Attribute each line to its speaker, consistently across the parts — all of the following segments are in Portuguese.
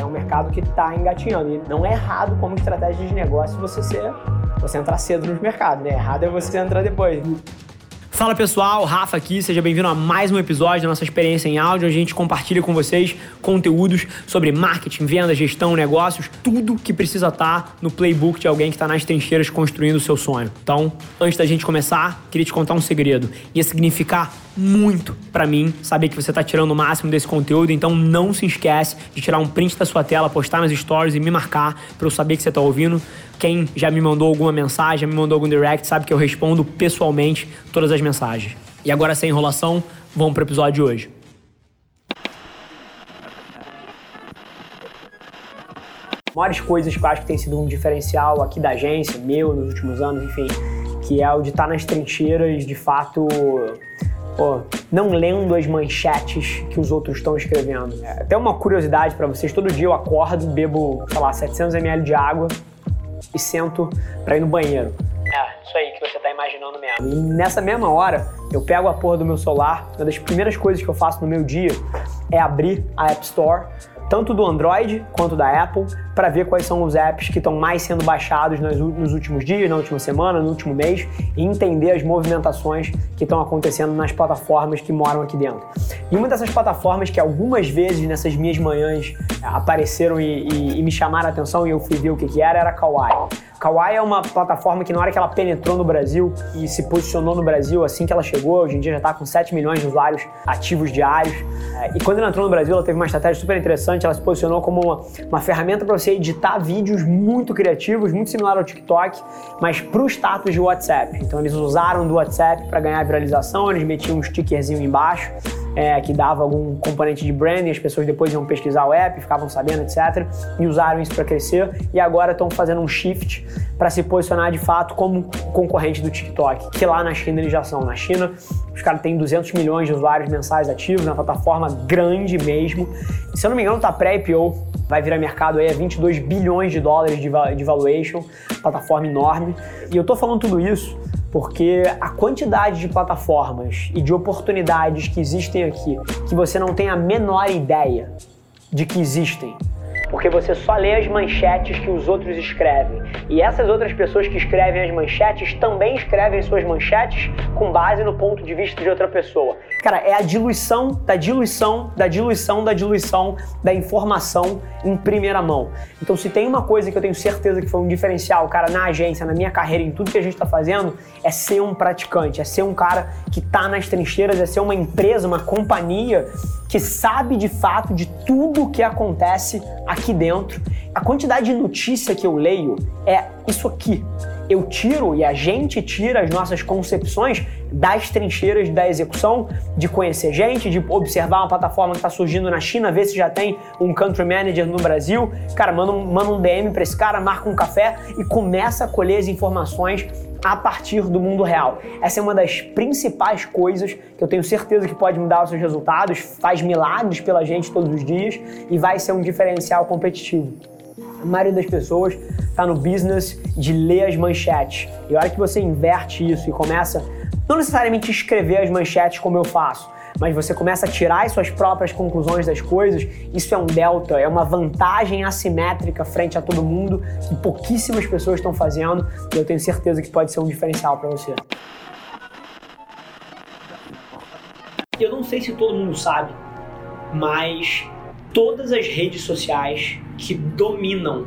Speaker 1: É um mercado que está engatinhando. E não é errado como estratégia de negócio você ser você entrar cedo nos mercados, né? Errado é você entrar depois. Fala pessoal, Rafa aqui, seja bem-vindo a mais um episódio da nossa experiência em áudio, onde a gente compartilha com vocês conteúdos sobre marketing, venda, gestão, negócios, tudo que precisa estar no playbook de alguém que está nas trincheiras construindo o seu sonho. Então, antes da gente começar, queria te contar um segredo. Ia significar muito para mim saber que você está tirando o máximo desse conteúdo, então não se esquece de tirar um print da sua tela, postar nas stories e me marcar para eu saber que você está ouvindo. Quem já me mandou alguma mensagem, já me mandou algum direct, sabe que eu respondo pessoalmente todas as mensagens. E agora, sem enrolação, vamos para o episódio de hoje. maiores coisas que eu acho que tem sido um diferencial aqui da agência, meu, nos últimos anos, enfim, que é o de estar nas trincheiras, de fato, não lendo as manchetes que os outros estão escrevendo. É, até uma curiosidade para vocês, todo dia eu acordo, bebo, sei lá, 700 ml de água, e sento para ir no banheiro. É, isso aí que você tá imaginando mesmo. E nessa mesma hora, eu pego a porra do meu celular, uma das primeiras coisas que eu faço no meu dia é abrir a App Store, tanto do Android quanto da Apple, para ver quais são os apps que estão mais sendo baixados nos últimos dias, na última semana, no último mês, e entender as movimentações que estão acontecendo nas plataformas que moram aqui dentro. E uma dessas plataformas que algumas vezes nessas minhas manhãs apareceram e, e, e me chamaram a atenção e eu fui ver o que, que era, era a Kawaii. Kawaii é uma plataforma que na hora que ela penetrou no Brasil e se posicionou no Brasil assim que ela chegou, hoje em dia já está com 7 milhões de usuários ativos diários. É, e quando ela entrou no Brasil, ela teve uma estratégia super interessante, ela se posicionou como uma, uma ferramenta para você editar vídeos muito criativos, muito similar ao TikTok, mas para o status de WhatsApp. Então eles usaram do WhatsApp para ganhar viralização, eles metiam um stickerzinho embaixo é, que dava algum componente de branding, as pessoas depois iam pesquisar o app, ficavam sabendo, etc. E usaram isso para crescer e agora estão fazendo um shift para se posicionar de fato como concorrente do TikTok, que lá na China eles já são. Na China, os caras têm 200 milhões de usuários mensais ativos, na plataforma grande mesmo. Se eu não me engano, tá pré-IPO, vai virar mercado aí a 22 bilhões de dólares de valuation, plataforma enorme. E eu tô falando tudo isso porque a quantidade de plataformas e de oportunidades que existem aqui, que você não tem a menor ideia de que existem, porque você só lê as manchetes que os outros escrevem. E essas outras pessoas que escrevem as manchetes também escrevem suas manchetes com base no ponto de vista de outra pessoa. Cara, é a diluição da diluição, da diluição, da diluição da informação em primeira mão. Então, se tem uma coisa que eu tenho certeza que foi um diferencial, cara, na agência, na minha carreira, em tudo que a gente está fazendo, é ser um praticante, é ser um cara que está nas trincheiras, é ser uma empresa, uma companhia que sabe de fato de tudo o que acontece aqui dentro. A quantidade de notícia que eu leio é isso aqui. Eu tiro e a gente tira as nossas concepções das trincheiras da execução, de conhecer gente, de observar uma plataforma que está surgindo na China, ver se já tem um country manager no Brasil. Cara, manda um, manda um DM para esse cara, marca um café e começa a colher as informações a partir do mundo real. Essa é uma das principais coisas que eu tenho certeza que pode mudar os seus resultados, faz milagres pela gente todos os dias e vai ser um diferencial competitivo. A maioria das pessoas está no business de ler as manchetes. E a hora que você inverte isso e começa, não necessariamente escrever as manchetes como eu faço, mas você começa a tirar as suas próprias conclusões das coisas, isso é um delta, é uma vantagem assimétrica frente a todo mundo que pouquíssimas pessoas estão fazendo e eu tenho certeza que pode ser um diferencial para você. Eu não sei se todo mundo sabe, mas todas as redes sociais que dominam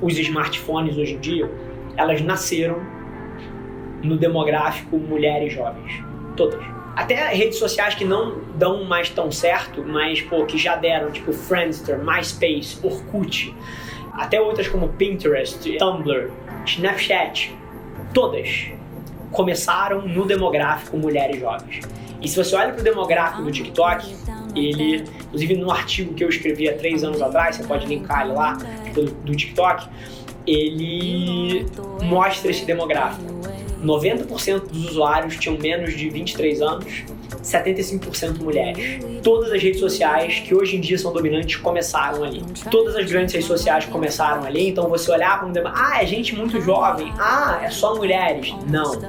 Speaker 1: os smartphones hoje em dia, elas nasceram no demográfico mulheres jovens. Todas até redes sociais que não dão mais tão certo, mas pô, que já deram, tipo Friendster, MySpace, Orkut, até outras como Pinterest, Tumblr, Snapchat, todas começaram no demográfico mulheres jovens. E se você olha para o demográfico do TikTok, ele, inclusive no artigo que eu escrevi há três anos atrás, você pode linkar ele lá, do, do TikTok, ele mostra esse demográfico. 90% dos usuários tinham menos de 23 anos, 75% mulheres. Todas as redes sociais que hoje em dia são dominantes começaram ali. Todas as grandes redes sociais começaram ali, então você olhar para um debate, ah, é gente muito jovem, ah, é só mulheres. Não.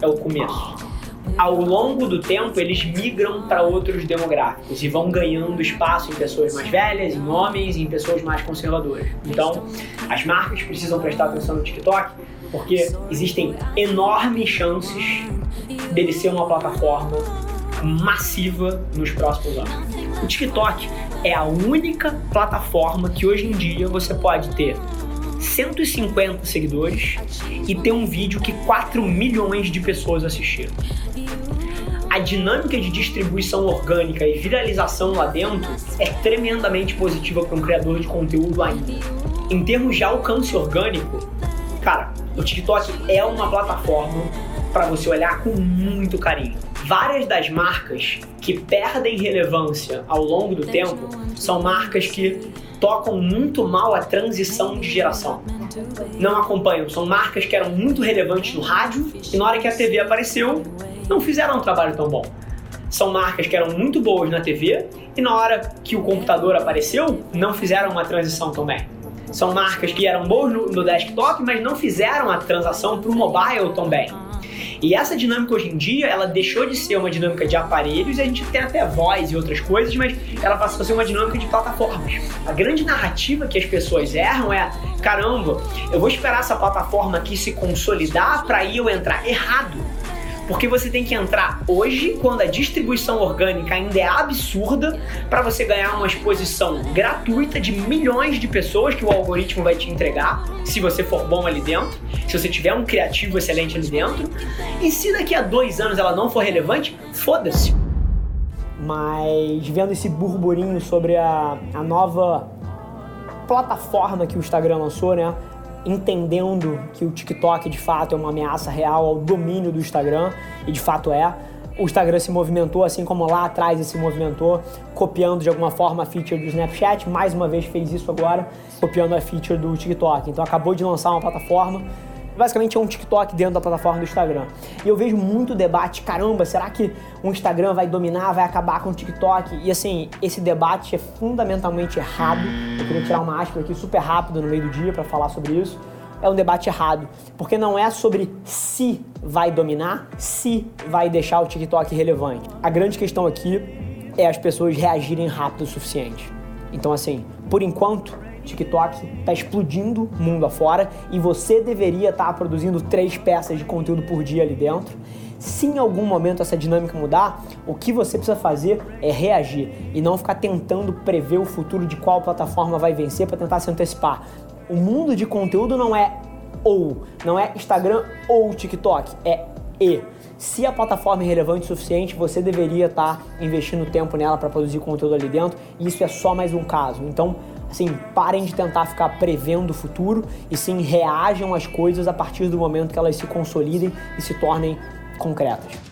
Speaker 1: É o começo. Ao longo do tempo, eles migram para outros demográficos e vão ganhando espaço em pessoas mais velhas, em homens, em pessoas mais conservadoras. Então, as marcas precisam prestar atenção no TikTok porque existem enormes chances dele ser uma plataforma massiva nos próximos anos. O TikTok é a única plataforma que hoje em dia você pode ter 150 seguidores e ter um vídeo que 4 milhões de pessoas assistiram. A dinâmica de distribuição orgânica e viralização lá dentro é tremendamente positiva para um criador de conteúdo ainda. Em termos de alcance orgânico, cara, o TikTok é uma plataforma para você olhar com muito carinho. Várias das marcas que perdem relevância ao longo do tempo são marcas que tocam muito mal a transição de geração. Não acompanham, são marcas que eram muito relevantes no rádio e na hora que a TV apareceu, não fizeram um trabalho tão bom. São marcas que eram muito boas na TV e na hora que o computador apareceu, não fizeram uma transição tão bem. São marcas que eram boas no, no desktop, mas não fizeram a transação para o mobile tão bem. E essa dinâmica hoje em dia, ela deixou de ser uma dinâmica de aparelhos, e a gente tem até voz e outras coisas, mas ela passou a ser uma dinâmica de plataformas. A grande narrativa que as pessoas erram é: caramba, eu vou esperar essa plataforma aqui se consolidar para eu entrar errado. Porque você tem que entrar hoje, quando a distribuição orgânica ainda é absurda, para você ganhar uma exposição gratuita de milhões de pessoas que o algoritmo vai te entregar, se você for bom ali dentro, se você tiver um criativo excelente ali dentro. E se daqui a dois anos ela não for relevante, foda-se. Mas vendo esse burburinho sobre a, a nova plataforma que o Instagram lançou, né? Entendendo que o TikTok de fato é uma ameaça real ao domínio do Instagram, e de fato é. O Instagram se movimentou assim como lá atrás ele se movimentou, copiando de alguma forma a feature do Snapchat, mais uma vez fez isso agora, copiando a feature do TikTok. Então acabou de lançar uma plataforma basicamente é um TikTok dentro da plataforma do Instagram. E eu vejo muito debate, caramba, será que o Instagram vai dominar, vai acabar com o TikTok? E assim, esse debate é fundamentalmente errado. Eu queria tirar uma aspa aqui super rápido no meio do dia para falar sobre isso. É um debate errado, porque não é sobre se vai dominar, se vai deixar o TikTok relevante. A grande questão aqui é as pessoas reagirem rápido o suficiente. Então assim, por enquanto, TikTok está explodindo mundo afora e você deveria estar tá produzindo três peças de conteúdo por dia ali dentro. Se em algum momento essa dinâmica mudar, o que você precisa fazer é reagir e não ficar tentando prever o futuro de qual plataforma vai vencer para tentar se antecipar. O mundo de conteúdo não é ou, não é Instagram ou TikTok, é e. Se a plataforma é relevante o suficiente, você deveria estar tá investindo tempo nela para produzir conteúdo ali dentro, e isso é só mais um caso. Então, assim, parem de tentar ficar prevendo o futuro e sim reajam às coisas a partir do momento que elas se consolidem e se tornem concretas.